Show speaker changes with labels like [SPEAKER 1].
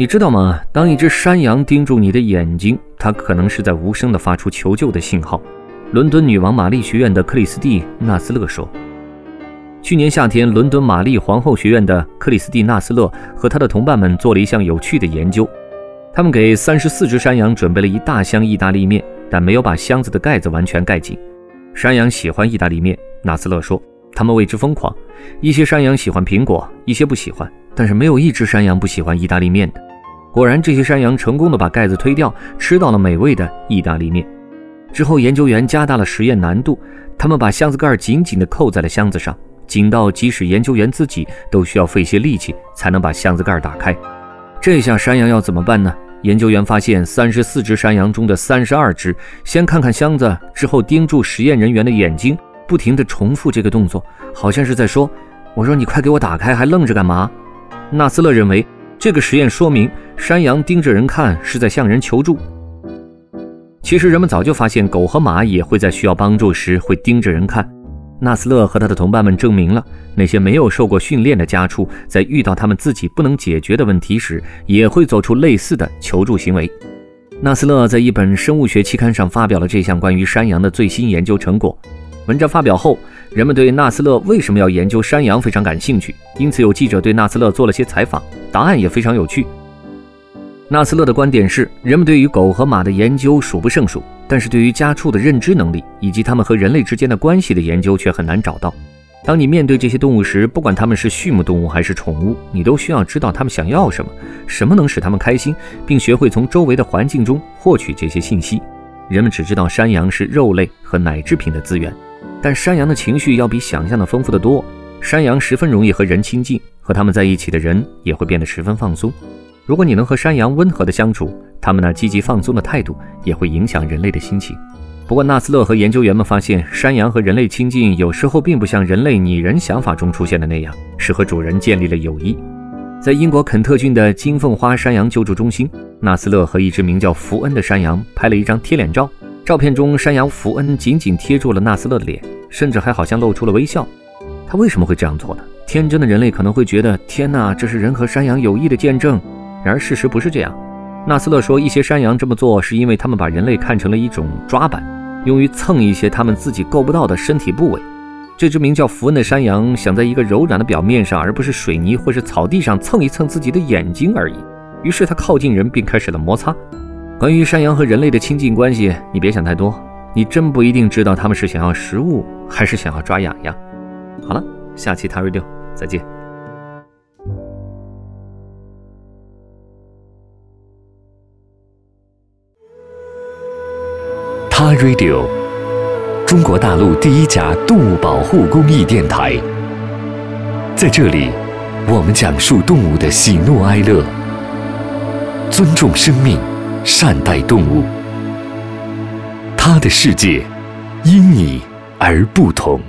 [SPEAKER 1] 你知道吗？当一只山羊盯住你的眼睛，它可能是在无声地发出求救的信号。伦敦女王玛丽学院的克里斯蒂纳斯勒说：“去年夏天，伦敦玛丽皇后学院的克里斯蒂纳斯勒和他的同伴们做了一项有趣的研究。他们给三十四只山羊准备了一大箱意大利面，但没有把箱子的盖子完全盖紧。山羊喜欢意大利面，纳斯勒说。”他们为之疯狂。一些山羊喜欢苹果，一些不喜欢，但是没有一只山羊不喜欢意大利面的。果然，这些山羊成功的把盖子推掉，吃到了美味的意大利面。之后，研究员加大了实验难度，他们把箱子盖紧紧地扣在了箱子上，紧到即使研究员自己都需要费些力气才能把箱子盖打开。这下山羊要怎么办呢？研究员发现，三十四只山羊中的三十二只先看看箱子，之后盯住实验人员的眼睛。不停地重复这个动作，好像是在说：“我说你快给我打开，还愣着干嘛？”纳斯勒认为，这个实验说明山羊盯着人看是在向人求助。其实人们早就发现，狗和马也会在需要帮助时会盯着人看。纳斯勒和他的同伴们证明了，那些没有受过训练的家畜在遇到他们自己不能解决的问题时，也会做出类似的求助行为。纳斯勒在一本生物学期刊上发表了这项关于山羊的最新研究成果。文章发表后，人们对纳斯勒为什么要研究山羊非常感兴趣，因此有记者对纳斯勒做了些采访，答案也非常有趣。纳斯勒的观点是，人们对于狗和马的研究数不胜数，但是对于家畜的认知能力以及它们和人类之间的关系的研究却很难找到。当你面对这些动物时，不管它们是畜牧动物还是宠物，你都需要知道它们想要什么，什么能使它们开心，并学会从周围的环境中获取这些信息。人们只知道山羊是肉类和奶制品的资源。但山羊的情绪要比想象的丰富得多。山羊十分容易和人亲近，和它们在一起的人也会变得十分放松。如果你能和山羊温和的相处，它们那积极放松的态度也会影响人类的心情。不过，纳斯勒和研究员们发现，山羊和人类亲近有时候并不像人类拟人想法中出现的那样，是和主人建立了友谊。在英国肯特郡的金凤花山羊救助中心，纳斯勒和一只名叫福恩的山羊拍了一张贴脸照。照片中，山羊福恩紧紧贴住了纳斯勒的脸，甚至还好像露出了微笑。他为什么会这样做呢？天真的人类可能会觉得，天哪，这是人和山羊友谊的见证。然而事实不是这样。纳斯勒说，一些山羊这么做是因为他们把人类看成了一种抓板，用于蹭一些他们自己够不到的身体部位。这只名叫福恩的山羊想在一个柔软的表面上，而不是水泥或是草地上蹭一蹭自己的眼睛而已。于是他靠近人，并开始了摩擦。关于山羊和人类的亲近关系，你别想太多，你真不一定知道他们是想要食物还是想要抓痒痒。好了，下期 t a Radio 再见。
[SPEAKER 2] 他 Radio，中国大陆第一家动物保护公益电台，在这里，我们讲述动物的喜怒哀乐，尊重生命。善待动物，他的世界因你而不同。